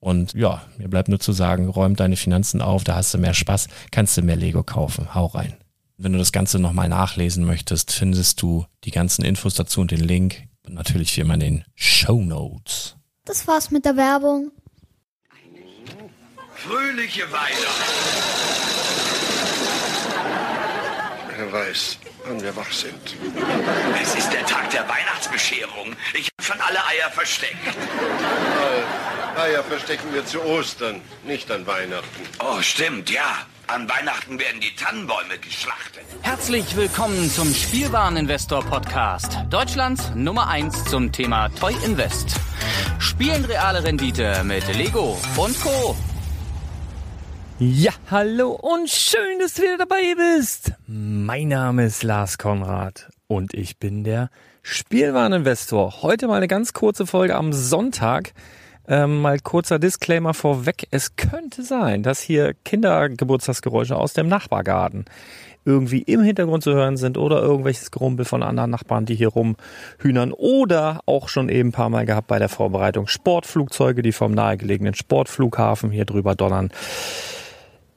Und ja, mir bleibt nur zu sagen, räum deine Finanzen auf, da hast du mehr Spaß, kannst du mehr Lego kaufen. Hau rein. Wenn du das Ganze nochmal nachlesen möchtest, findest du die ganzen Infos dazu und den Link. Und natürlich wie immer in den Show Notes. Das war's mit der Werbung. Fröhliche Weihnachten. Wer weiß, wann wir wach sind. Es ist der Tag der Weihnachtsbescherung. Ich habe schon alle Eier versteckt. Eier verstecken wir zu Ostern, nicht an Weihnachten. Oh, stimmt, ja. An Weihnachten werden die Tannenbäume geschlachtet. Herzlich willkommen zum Spielwareninvestor Podcast. Deutschlands Nummer 1 zum Thema Toy Invest. Spielen reale Rendite mit Lego und Co. Ja, hallo und schön, dass du wieder dabei bist. Mein Name ist Lars Konrad und ich bin der Spielwareninvestor. Heute mal eine ganz kurze Folge am Sonntag. Ähm, mal kurzer Disclaimer vorweg. Es könnte sein, dass hier Kindergeburtstagsgeräusche aus dem Nachbargarten irgendwie im Hintergrund zu hören sind oder irgendwelches Gerumpel von anderen Nachbarn, die hier rumhühnern oder auch schon eben ein paar Mal gehabt bei der Vorbereitung Sportflugzeuge, die vom nahegelegenen Sportflughafen hier drüber donnern.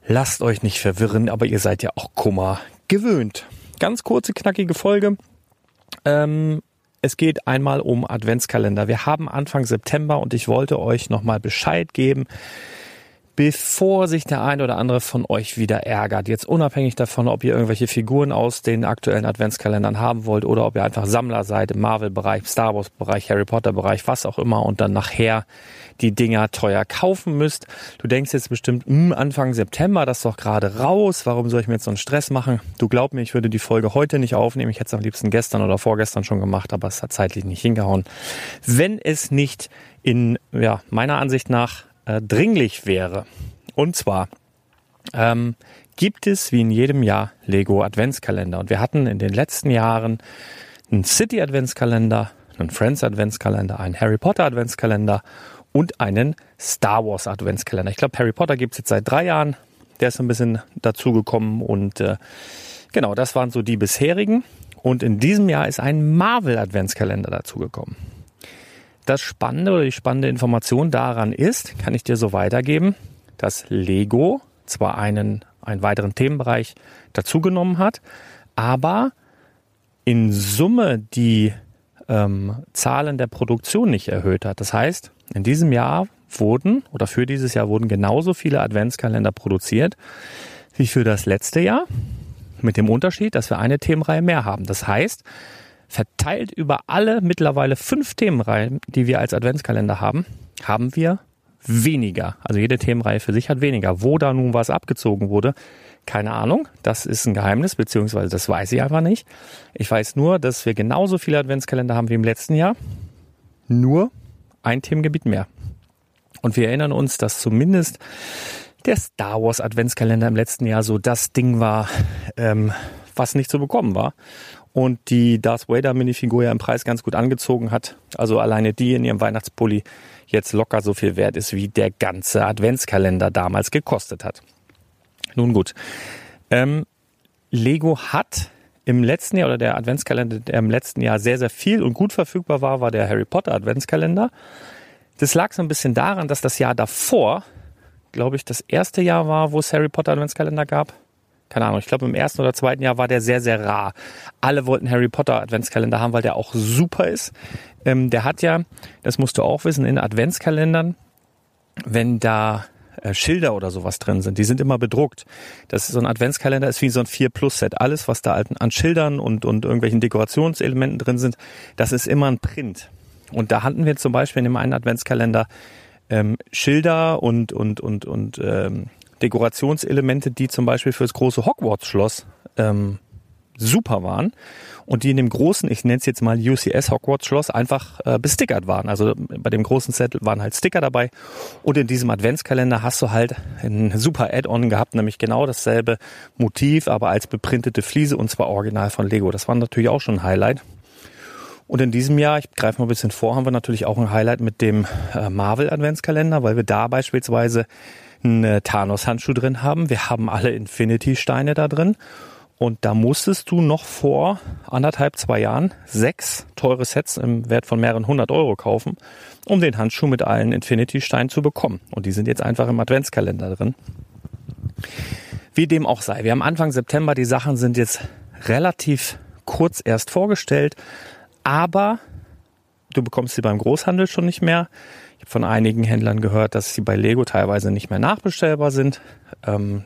Lasst euch nicht verwirren, aber ihr seid ja auch Kummer gewöhnt. Ganz kurze, knackige Folge. Ähm, es geht einmal um Adventskalender. Wir haben Anfang September und ich wollte euch nochmal Bescheid geben, bevor sich der ein oder andere von euch wieder ärgert. Jetzt unabhängig davon, ob ihr irgendwelche Figuren aus den aktuellen Adventskalendern haben wollt oder ob ihr einfach Sammler seid im Marvel-Bereich, Star Wars-Bereich, Harry Potter-Bereich, was auch immer und dann nachher die Dinger teuer kaufen müsst. Du denkst jetzt bestimmt, hm, Anfang September, das ist doch gerade raus, warum soll ich mir jetzt so einen Stress machen? Du glaub mir, ich würde die Folge heute nicht aufnehmen. Ich hätte es am liebsten gestern oder vorgestern schon gemacht, aber es hat zeitlich nicht hingehauen. Wenn es nicht in ja, meiner Ansicht nach äh, dringlich wäre. Und zwar ähm, gibt es wie in jedem Jahr Lego Adventskalender. Und wir hatten in den letzten Jahren einen City Adventskalender, einen Friends Adventskalender, einen Harry Potter Adventskalender und einen Star Wars Adventskalender. Ich glaube, Harry Potter gibt es jetzt seit drei Jahren. Der ist ein bisschen dazugekommen und äh, genau, das waren so die bisherigen. Und in diesem Jahr ist ein Marvel Adventskalender dazugekommen. Das Spannende oder die spannende Information daran ist, kann ich dir so weitergeben, dass Lego zwar einen, einen weiteren Themenbereich dazugenommen hat, aber in Summe die ähm, Zahlen der Produktion nicht erhöht hat. Das heißt, in diesem Jahr wurden oder für dieses Jahr wurden genauso viele Adventskalender produziert wie für das letzte Jahr. Mit dem Unterschied, dass wir eine Themenreihe mehr haben. Das heißt, verteilt über alle mittlerweile fünf Themenreihen, die wir als Adventskalender haben, haben wir weniger. Also jede Themenreihe für sich hat weniger. Wo da nun was abgezogen wurde, keine Ahnung. Das ist ein Geheimnis, beziehungsweise das weiß ich einfach nicht. Ich weiß nur, dass wir genauso viele Adventskalender haben wie im letzten Jahr. Nur ein Themengebiet mehr. Und wir erinnern uns, dass zumindest der Star Wars Adventskalender im letzten Jahr so das Ding war, ähm, was nicht zu bekommen war. Und die Darth Vader Minifigur ja im Preis ganz gut angezogen hat. Also alleine die in ihrem Weihnachtspulli jetzt locker so viel wert ist, wie der ganze Adventskalender damals gekostet hat. Nun gut. Ähm, Lego hat im letzten Jahr oder der Adventskalender, der im letzten Jahr sehr, sehr viel und gut verfügbar war, war der Harry Potter Adventskalender. Das lag so ein bisschen daran, dass das Jahr davor, glaube ich, das erste Jahr war, wo es Harry Potter Adventskalender gab. Keine Ahnung, ich glaube im ersten oder zweiten Jahr war der sehr, sehr rar. Alle wollten Harry Potter Adventskalender haben, weil der auch super ist. Ähm, der hat ja, das musst du auch wissen, in Adventskalendern, wenn da äh, Schilder oder sowas drin sind. Die sind immer bedruckt. Das ist so ein Adventskalender ist wie so ein 4 Plus Set. Alles, was da an Schildern und, und irgendwelchen Dekorationselementen drin sind, das ist immer ein Print. Und da hatten wir zum Beispiel in dem einen Adventskalender ähm, Schilder und, und, und, und ähm, Dekorationselemente, die zum Beispiel fürs große Hogwarts-Schloss ähm, super waren und die in dem großen, ich nenne es jetzt mal UCS Hogwarts Schloss, einfach äh, bestickert waren. Also bei dem großen Set waren halt Sticker dabei und in diesem Adventskalender hast du halt ein super Add-on gehabt, nämlich genau dasselbe Motiv, aber als beprintete Fliese und zwar original von Lego. Das war natürlich auch schon ein Highlight. Und in diesem Jahr, ich greife mal ein bisschen vor, haben wir natürlich auch ein Highlight mit dem äh, Marvel Adventskalender, weil wir da beispielsweise einen äh, Thanos-Handschuh drin haben. Wir haben alle Infinity-Steine da drin und da musstest du noch vor anderthalb, zwei Jahren sechs teure Sets im Wert von mehreren hundert Euro kaufen, um den Handschuh mit allen Infinity-Steinen zu bekommen. Und die sind jetzt einfach im Adventskalender drin. Wie dem auch sei. Wir haben Anfang September, die Sachen sind jetzt relativ kurz erst vorgestellt, aber du bekommst sie beim Großhandel schon nicht mehr. Ich habe von einigen Händlern gehört, dass sie bei Lego teilweise nicht mehr nachbestellbar sind. Ähm,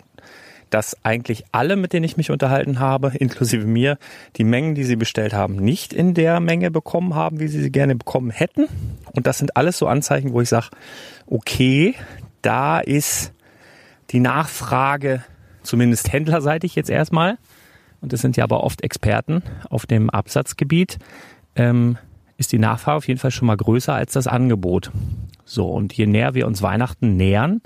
dass eigentlich alle, mit denen ich mich unterhalten habe, inklusive mir, die Mengen, die sie bestellt haben, nicht in der Menge bekommen haben, wie sie sie gerne bekommen hätten. Und das sind alles so Anzeichen, wo ich sage, okay, da ist die Nachfrage, zumindest händlerseitig jetzt erstmal, und das sind ja aber oft Experten auf dem Absatzgebiet, ähm, ist die Nachfrage auf jeden Fall schon mal größer als das Angebot. So, und je näher wir uns Weihnachten nähern,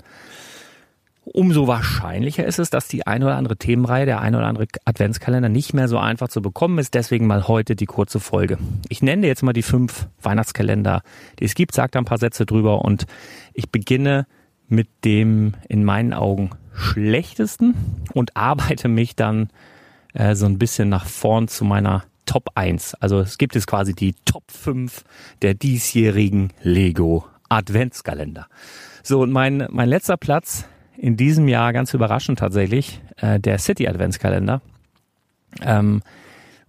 umso wahrscheinlicher ist es, dass die ein oder andere Themenreihe, der ein oder andere Adventskalender nicht mehr so einfach zu bekommen ist. Deswegen mal heute die kurze Folge. Ich nenne jetzt mal die fünf Weihnachtskalender, die es gibt, sage da ein paar Sätze drüber und ich beginne mit dem in meinen Augen schlechtesten und arbeite mich dann äh, so ein bisschen nach vorn zu meiner Top 1. Also es gibt jetzt quasi die Top 5 der diesjährigen Lego Adventskalender. So, und mein, mein letzter Platz in diesem Jahr ganz überraschend tatsächlich äh, der City Adventskalender, ähm,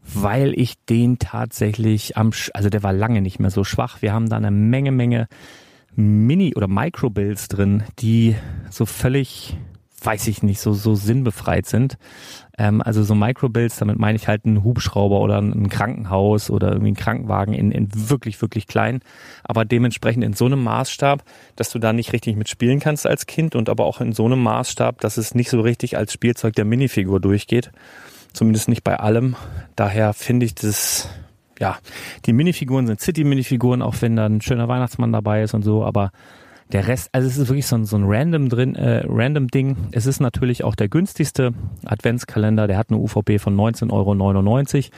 weil ich den tatsächlich am, also der war lange nicht mehr so schwach. Wir haben da eine Menge, Menge Mini- oder Micro-Builds drin, die so völlig weiß ich nicht, so, so sinnbefreit sind. Ähm, also so Microbuilds, damit meine ich halt einen Hubschrauber oder ein Krankenhaus oder irgendwie einen Krankenwagen in, in wirklich, wirklich klein. Aber dementsprechend in so einem Maßstab, dass du da nicht richtig mitspielen kannst als Kind und aber auch in so einem Maßstab, dass es nicht so richtig als Spielzeug der Minifigur durchgeht. Zumindest nicht bei allem. Daher finde ich das, ja, die Minifiguren sind City-Minifiguren, auch wenn da ein schöner Weihnachtsmann dabei ist und so, aber Der Rest, also es ist wirklich so ein, so ein random drin, äh, random Ding. Es ist natürlich auch der günstigste Adventskalender. Der hat eine UVP von 19,99 Euro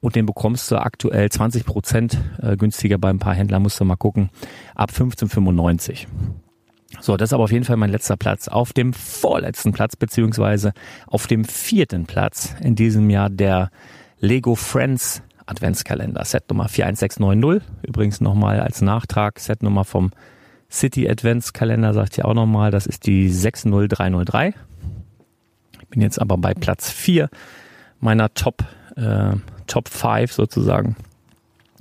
und den bekommst du aktuell 20 Prozent äh, günstiger bei ein paar Händlern. Musst du mal gucken. Ab 15,95. So, das ist aber auf jeden Fall mein letzter Platz. Auf dem vorletzten Platz, beziehungsweise auf dem vierten Platz in diesem Jahr der Lego Friends Adventskalender. Set Nummer 41690. Übrigens nochmal als Nachtrag. Set Nummer vom City Adventskalender sagt ja auch nochmal, das ist die 60303. Ich bin jetzt aber bei Platz 4 meiner Top, äh, Top 5 sozusagen.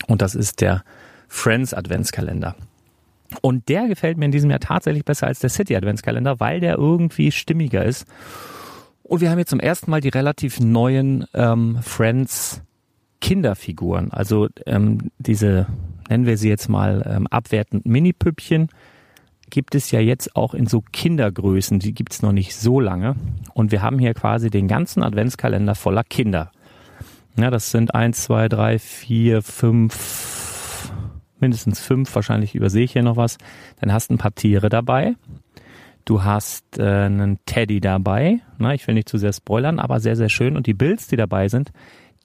Und das ist der Friends Adventskalender. Und der gefällt mir in diesem Jahr tatsächlich besser als der City Adventskalender, weil der irgendwie stimmiger ist. Und wir haben jetzt zum ersten Mal die relativ neuen ähm, Friends Kinderfiguren. Also ähm, diese nennen wir sie jetzt mal ähm, abwertend Mini-Püppchen, gibt es ja jetzt auch in so Kindergrößen, die gibt es noch nicht so lange. Und wir haben hier quasi den ganzen Adventskalender voller Kinder. Ja, das sind eins, zwei, drei, vier, fünf, mindestens fünf, wahrscheinlich übersehe ich hier noch was. Dann hast du ein paar Tiere dabei. Du hast äh, einen Teddy dabei. Na, ich will nicht zu sehr spoilern, aber sehr, sehr schön. Und die Builds, die dabei sind,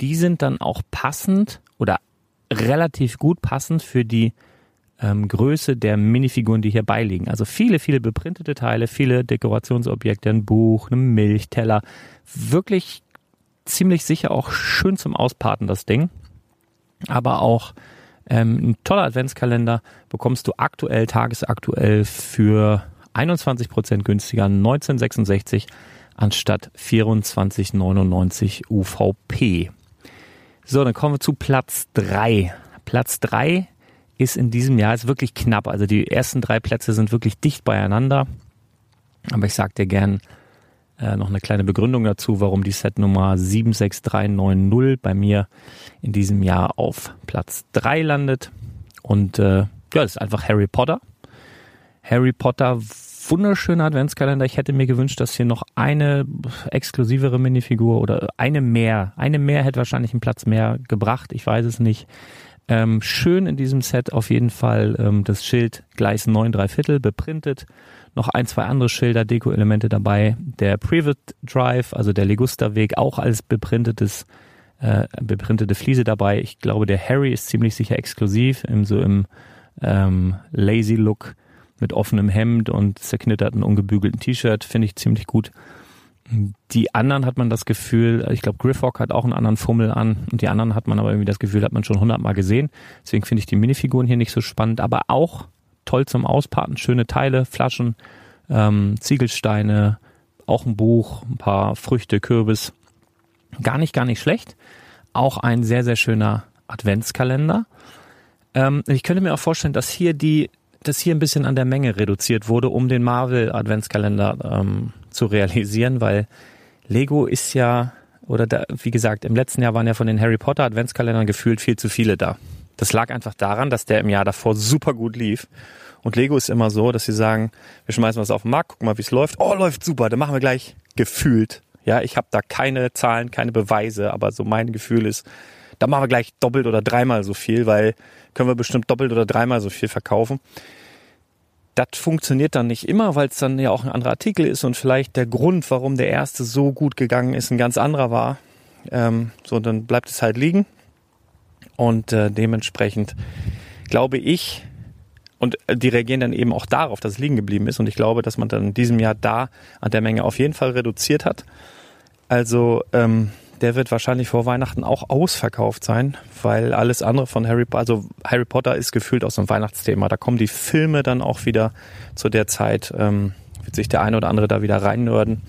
die sind dann auch passend oder relativ gut passend für die ähm, Größe der Minifiguren, die hier beiliegen. Also viele, viele beprintete Teile, viele Dekorationsobjekte, ein Buch, eine Milchteller. Wirklich ziemlich sicher auch schön zum Ausparten, das Ding. Aber auch ähm, ein toller Adventskalender bekommst du aktuell, tagesaktuell für 21 Prozent günstiger, 1966 anstatt 24,99 UVP. So, dann kommen wir zu Platz drei. Platz drei ist in diesem Jahr ist wirklich knapp. Also die ersten drei Plätze sind wirklich dicht beieinander. Aber ich sage dir gern äh, noch eine kleine Begründung dazu, warum die Set Nummer 76390 bei mir in diesem Jahr auf Platz drei landet. Und äh, ja, das ist einfach Harry Potter. Harry Potter wunderschöner Adventskalender. Ich hätte mir gewünscht, dass hier noch eine exklusivere Minifigur oder eine mehr, eine mehr hätte wahrscheinlich einen Platz mehr gebracht. Ich weiß es nicht. Ähm, schön in diesem Set auf jeden Fall ähm, das Schild Gleis 9 3 Viertel beprintet. Noch ein, zwei andere Schilder, Deko-Elemente dabei. Der Private Drive, also der Legusta-Weg, auch als beprintetes, äh, beprintete Fliese dabei. Ich glaube, der Harry ist ziemlich sicher exklusiv, im, so im ähm, Lazy Look mit offenem Hemd und zerknitterten, ungebügelten T-Shirt, finde ich ziemlich gut. Die anderen hat man das Gefühl, ich glaube, Griffhawk hat auch einen anderen Fummel an und die anderen hat man aber irgendwie das Gefühl, hat man schon hundertmal gesehen. Deswegen finde ich die Minifiguren hier nicht so spannend, aber auch toll zum Auspacken, schöne Teile, Flaschen, ähm, Ziegelsteine, auch ein Buch, ein paar Früchte, Kürbis. Gar nicht, gar nicht schlecht. Auch ein sehr, sehr schöner Adventskalender. Ähm, ich könnte mir auch vorstellen, dass hier die dass hier ein bisschen an der Menge reduziert wurde, um den Marvel Adventskalender ähm, zu realisieren, weil Lego ist ja, oder da, wie gesagt, im letzten Jahr waren ja von den Harry Potter Adventskalendern gefühlt viel zu viele da. Das lag einfach daran, dass der im Jahr davor super gut lief. Und Lego ist immer so, dass sie sagen, wir schmeißen was auf den Markt, gucken mal, wie es läuft. Oh, läuft super, dann machen wir gleich gefühlt. Ja, ich habe da keine Zahlen, keine Beweise, aber so mein Gefühl ist, da machen wir gleich doppelt oder dreimal so viel, weil können wir bestimmt doppelt oder dreimal so viel verkaufen. Das funktioniert dann nicht immer, weil es dann ja auch ein anderer Artikel ist und vielleicht der Grund, warum der erste so gut gegangen ist, ein ganz anderer war. Ähm, so, dann bleibt es halt liegen. Und äh, dementsprechend glaube ich, und äh, die reagieren dann eben auch darauf, dass es liegen geblieben ist. Und ich glaube, dass man dann in diesem Jahr da an der Menge auf jeden Fall reduziert hat. Also ähm, der wird wahrscheinlich vor Weihnachten auch ausverkauft sein, weil alles andere von Harry Potter, also Harry Potter ist gefühlt aus einem Weihnachtsthema. Da kommen die Filme dann auch wieder zu der Zeit, ähm, wird sich der eine oder andere da wieder reinnörden.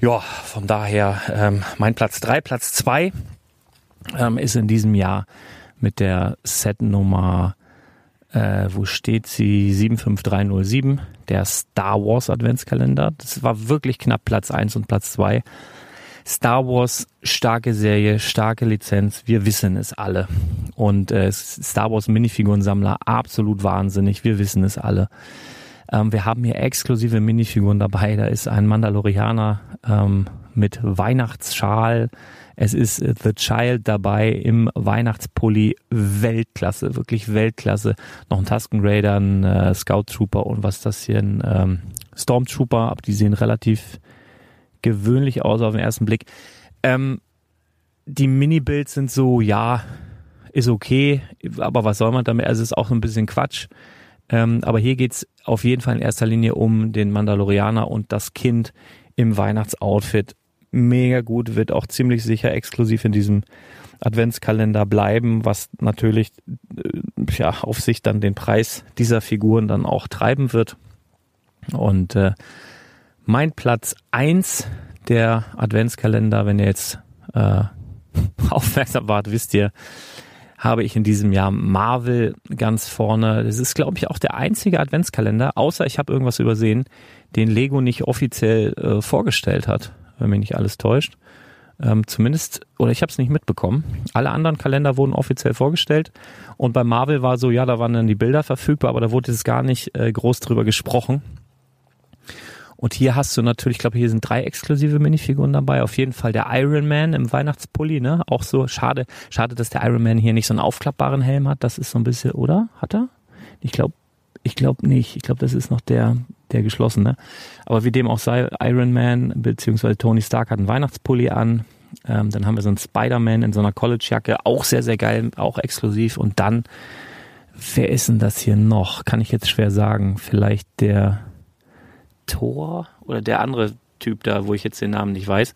Ja, von daher ähm, mein Platz drei, Platz zwei ähm, ist in diesem Jahr mit der Setnummer, äh, wo steht sie, 75307, der Star Wars Adventskalender. Das war wirklich knapp Platz eins und Platz zwei Star Wars, starke Serie, starke Lizenz, wir wissen es alle. Und äh, Star Wars Minifigurensammler, absolut wahnsinnig, wir wissen es alle. Ähm, wir haben hier exklusive Minifiguren dabei, da ist ein Mandalorianer, ähm, mit Weihnachtsschal. Es ist äh, The Child dabei im Weihnachtspulli. Weltklasse, wirklich Weltklasse. Noch ein Tusken Raider, ein äh, Scout Trooper und was das hier, ein ähm, Stormtrooper. Aber die sehen relativ gewöhnlich aus auf den ersten Blick. Ähm, die Mini-Builds sind so, ja, ist okay, aber was soll man damit? Also es ist auch ein bisschen Quatsch. Ähm, aber hier geht's auf jeden Fall in erster Linie um den Mandalorianer und das Kind im Weihnachtsoutfit. Mega gut, wird auch ziemlich sicher exklusiv in diesem Adventskalender bleiben, was natürlich äh, ja, auf sich dann den Preis dieser Figuren dann auch treiben wird. Und äh, mein Platz eins der Adventskalender, wenn ihr jetzt äh, aufmerksam wart, wisst ihr, habe ich in diesem Jahr Marvel ganz vorne. Das ist, glaube ich, auch der einzige Adventskalender, außer ich habe irgendwas übersehen, den Lego nicht offiziell äh, vorgestellt hat, wenn mich nicht alles täuscht. Ähm, zumindest, oder ich habe es nicht mitbekommen. Alle anderen Kalender wurden offiziell vorgestellt. Und bei Marvel war so, ja, da waren dann die Bilder verfügbar, aber da wurde es gar nicht äh, groß drüber gesprochen. Und hier hast du natürlich, ich glaube, hier sind drei exklusive Minifiguren dabei. Auf jeden Fall der Iron Man im Weihnachtspulli, ne? Auch so schade, schade, dass der Iron Man hier nicht so einen aufklappbaren Helm hat. Das ist so ein bisschen, oder? Hat er? Ich glaube, ich glaube nicht. Ich glaube, das ist noch der, der geschlossene. Aber wie dem auch sei, Iron Man bzw. Tony Stark hat einen Weihnachtspulli an. Ähm, dann haben wir so einen Spider-Man in so einer College-Jacke, auch sehr, sehr geil, auch exklusiv. Und dann, wer ist denn das hier noch? Kann ich jetzt schwer sagen. Vielleicht der, Thor oder der andere Typ da, wo ich jetzt den Namen nicht weiß.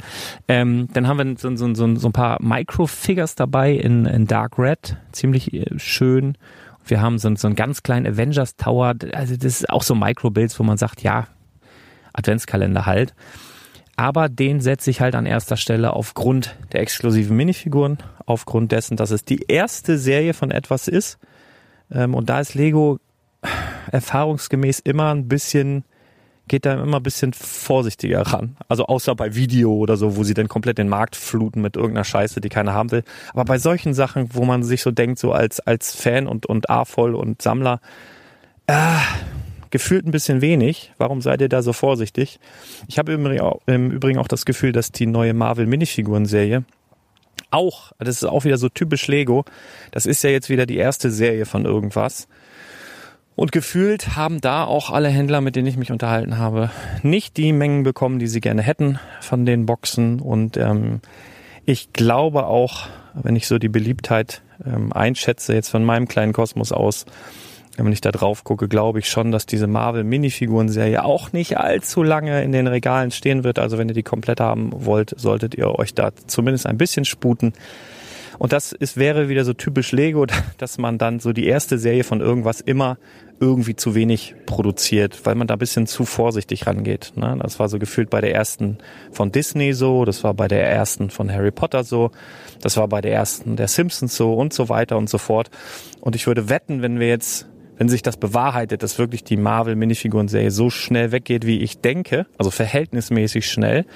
Ähm, dann haben wir so, so, so, so ein paar Micro-Figures dabei in, in Dark Red, ziemlich äh, schön. Wir haben so, so einen ganz kleinen Avengers Tower, also das ist auch so Micro-Builds, wo man sagt, ja, Adventskalender halt. Aber den setze ich halt an erster Stelle aufgrund der exklusiven Minifiguren, aufgrund dessen, dass es die erste Serie von etwas ist. Ähm, und da ist Lego erfahrungsgemäß immer ein bisschen geht da immer ein bisschen vorsichtiger ran. Also außer bei Video oder so, wo sie dann komplett den Markt fluten mit irgendeiner Scheiße, die keiner haben will. Aber bei solchen Sachen, wo man sich so denkt, so als, als Fan und, und A-voll und Sammler, äh, gefühlt ein bisschen wenig. Warum seid ihr da so vorsichtig? Ich habe im Übrigen auch das Gefühl, dass die neue Marvel Minifiguren-Serie auch, das ist auch wieder so typisch Lego, das ist ja jetzt wieder die erste Serie von irgendwas und gefühlt haben da auch alle Händler, mit denen ich mich unterhalten habe, nicht die Mengen bekommen, die sie gerne hätten von den Boxen. Und ähm, ich glaube auch, wenn ich so die Beliebtheit ähm, einschätze, jetzt von meinem kleinen Kosmos aus, wenn ich da drauf gucke, glaube ich schon, dass diese Marvel Minifiguren-Serie auch nicht allzu lange in den Regalen stehen wird. Also wenn ihr die komplett haben wollt, solltet ihr euch da zumindest ein bisschen sputen. Und das ist, wäre wieder so typisch Lego, dass man dann so die erste Serie von irgendwas immer irgendwie zu wenig produziert, weil man da ein bisschen zu vorsichtig rangeht. Ne? Das war so gefühlt bei der ersten von Disney so, das war bei der ersten von Harry Potter so, das war bei der ersten der Simpsons so und so weiter und so fort. Und ich würde wetten, wenn wir jetzt, wenn sich das bewahrheitet, dass wirklich die Marvel Minifiguren-Serie so schnell weggeht, wie ich denke, also verhältnismäßig schnell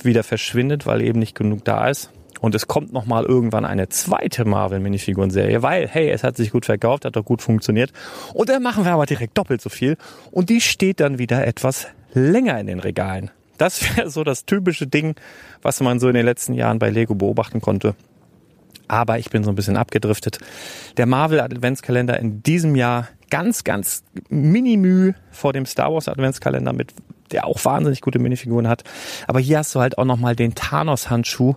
wieder verschwindet, weil eben nicht genug da ist, und es kommt nochmal irgendwann eine zweite Marvel-Minifiguren-Serie, weil, hey, es hat sich gut verkauft, hat doch gut funktioniert. Und dann machen wir aber direkt doppelt so viel. Und die steht dann wieder etwas länger in den Regalen. Das wäre so das typische Ding, was man so in den letzten Jahren bei Lego beobachten konnte. Aber ich bin so ein bisschen abgedriftet. Der Marvel Adventskalender in diesem Jahr ganz, ganz minimü vor dem Star Wars Adventskalender mit, der auch wahnsinnig gute Minifiguren hat. Aber hier hast du halt auch nochmal den Thanos Handschuh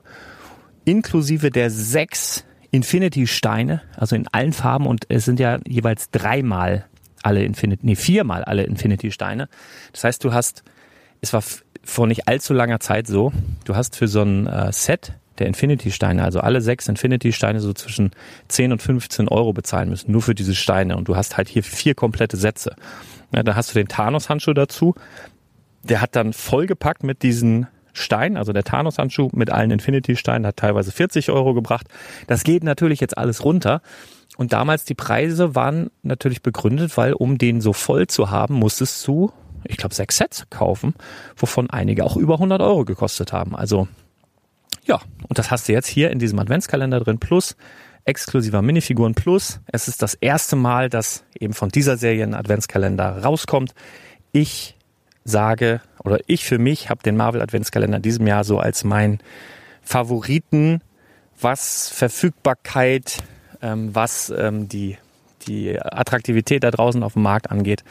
inklusive der sechs Infinity-Steine, also in allen Farben und es sind ja jeweils dreimal alle Infinity, nee, viermal alle Infinity-Steine. Das heißt, du hast, es war vor nicht allzu langer Zeit so, du hast für so ein äh, Set der Infinity-Steine, also alle sechs Infinity-Steine so zwischen 10 und 15 Euro bezahlen müssen, nur für diese Steine. Und du hast halt hier vier komplette Sätze. Ja, da hast du den Thanos-Handschuh dazu. Der hat dann vollgepackt mit diesen Stein, also der Thanos-Handschuh mit allen Infinity-Steinen, hat teilweise 40 Euro gebracht. Das geht natürlich jetzt alles runter. Und damals die Preise waren natürlich begründet, weil um den so voll zu haben, musstest du, ich glaube, sechs Sets kaufen, wovon einige auch über 100 Euro gekostet haben. Also ja, und das hast du jetzt hier in diesem Adventskalender drin, plus exklusiver Minifiguren plus. Es ist das erste Mal, dass eben von dieser Serie ein Adventskalender rauskommt. Ich sage, oder ich für mich habe den Marvel Adventskalender in diesem Jahr so als mein Favoriten, was Verfügbarkeit, ähm, was ähm, die, die Attraktivität da draußen auf dem Markt angeht,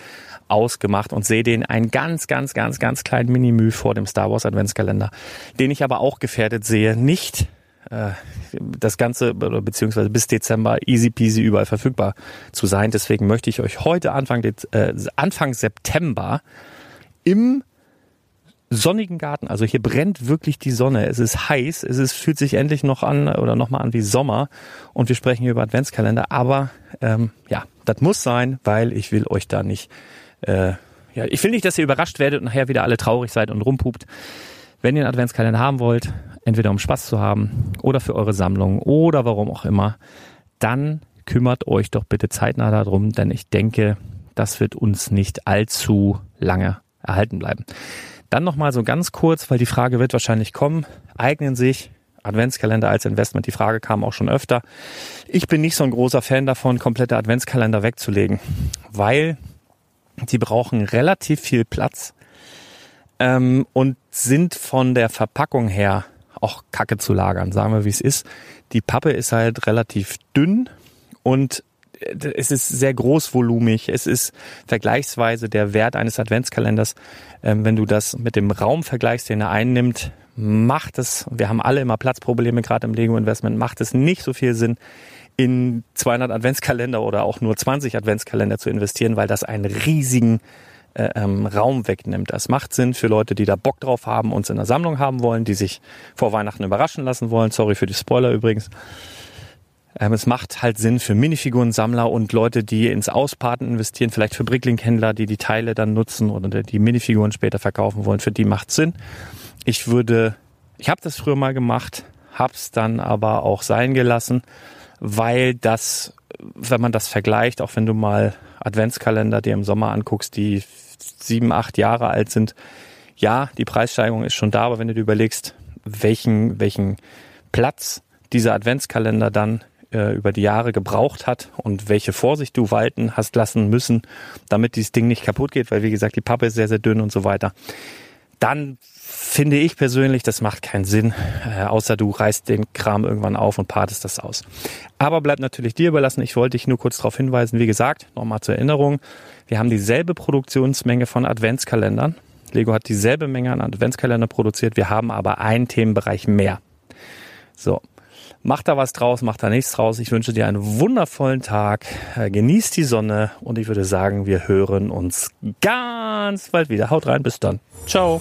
ausgemacht und sehe den einen ganz, ganz, ganz, ganz kleinen Minimü vor dem Star Wars Adventskalender, den ich aber auch gefährdet sehe, nicht äh, das Ganze beziehungsweise bis Dezember easy peasy überall verfügbar zu sein. Deswegen möchte ich euch heute Anfang, äh, Anfang September im sonnigen Garten. Also hier brennt wirklich die Sonne. Es ist heiß. Es ist, fühlt sich endlich noch an oder nochmal an wie Sommer. Und wir sprechen hier über Adventskalender. Aber ähm, ja, das muss sein, weil ich will euch da nicht. Äh, ja, ich will nicht, dass ihr überrascht werdet und nachher wieder alle traurig seid und rumpupt. Wenn ihr einen Adventskalender haben wollt, entweder um Spaß zu haben oder für eure Sammlung oder warum auch immer, dann kümmert euch doch bitte zeitnah darum, denn ich denke, das wird uns nicht allzu lange erhalten bleiben. Dann nochmal so ganz kurz, weil die Frage wird wahrscheinlich kommen, eignen sich Adventskalender als Investment? Die Frage kam auch schon öfter. Ich bin nicht so ein großer Fan davon, komplette Adventskalender wegzulegen, weil die brauchen relativ viel Platz ähm, und sind von der Verpackung her auch kacke zu lagern, sagen wir wie es ist. Die Pappe ist halt relativ dünn und es ist sehr großvolumig. Es ist vergleichsweise der Wert eines Adventskalenders, ähm, wenn du das mit dem Raum vergleichst, den er einnimmt, macht es, wir haben alle immer Platzprobleme, gerade im Lego-Investment, macht es nicht so viel Sinn, in 200 Adventskalender oder auch nur 20 Adventskalender zu investieren, weil das einen riesigen äh, ähm, Raum wegnimmt. Das macht Sinn für Leute, die da Bock drauf haben, uns in der Sammlung haben wollen, die sich vor Weihnachten überraschen lassen wollen. Sorry für die Spoiler übrigens. Ähm, es macht halt Sinn für Minifiguren-Sammler und Leute, die ins Ausparten investieren, vielleicht für Bricklink-Händler, die die Teile dann nutzen oder die Minifiguren später verkaufen wollen. Für die macht Sinn. Ich würde, ich habe das früher mal gemacht, hab's dann aber auch sein gelassen, weil das, wenn man das vergleicht, auch wenn du mal Adventskalender dir im Sommer anguckst, die sieben, acht Jahre alt sind, ja, die Preissteigerung ist schon da, aber wenn du dir überlegst, welchen, welchen Platz dieser Adventskalender dann äh, über die Jahre gebraucht hat und welche Vorsicht du walten hast lassen müssen, damit dieses Ding nicht kaputt geht, weil wie gesagt, die Pappe ist sehr, sehr dünn und so weiter. Dann finde ich persönlich, das macht keinen Sinn, äh, außer du reißt den Kram irgendwann auf und partest das aus. Aber bleibt natürlich dir überlassen. Ich wollte dich nur kurz darauf hinweisen, wie gesagt, nochmal zur Erinnerung, wir haben dieselbe Produktionsmenge von Adventskalendern. Lego hat dieselbe Menge an Adventskalendern produziert, wir haben aber einen Themenbereich mehr. So, Mach da was draus, mach da nichts draus. Ich wünsche dir einen wundervollen Tag. Äh, genieß die Sonne und ich würde sagen, wir hören uns ganz bald wieder. Haut rein, bis dann. Ciao.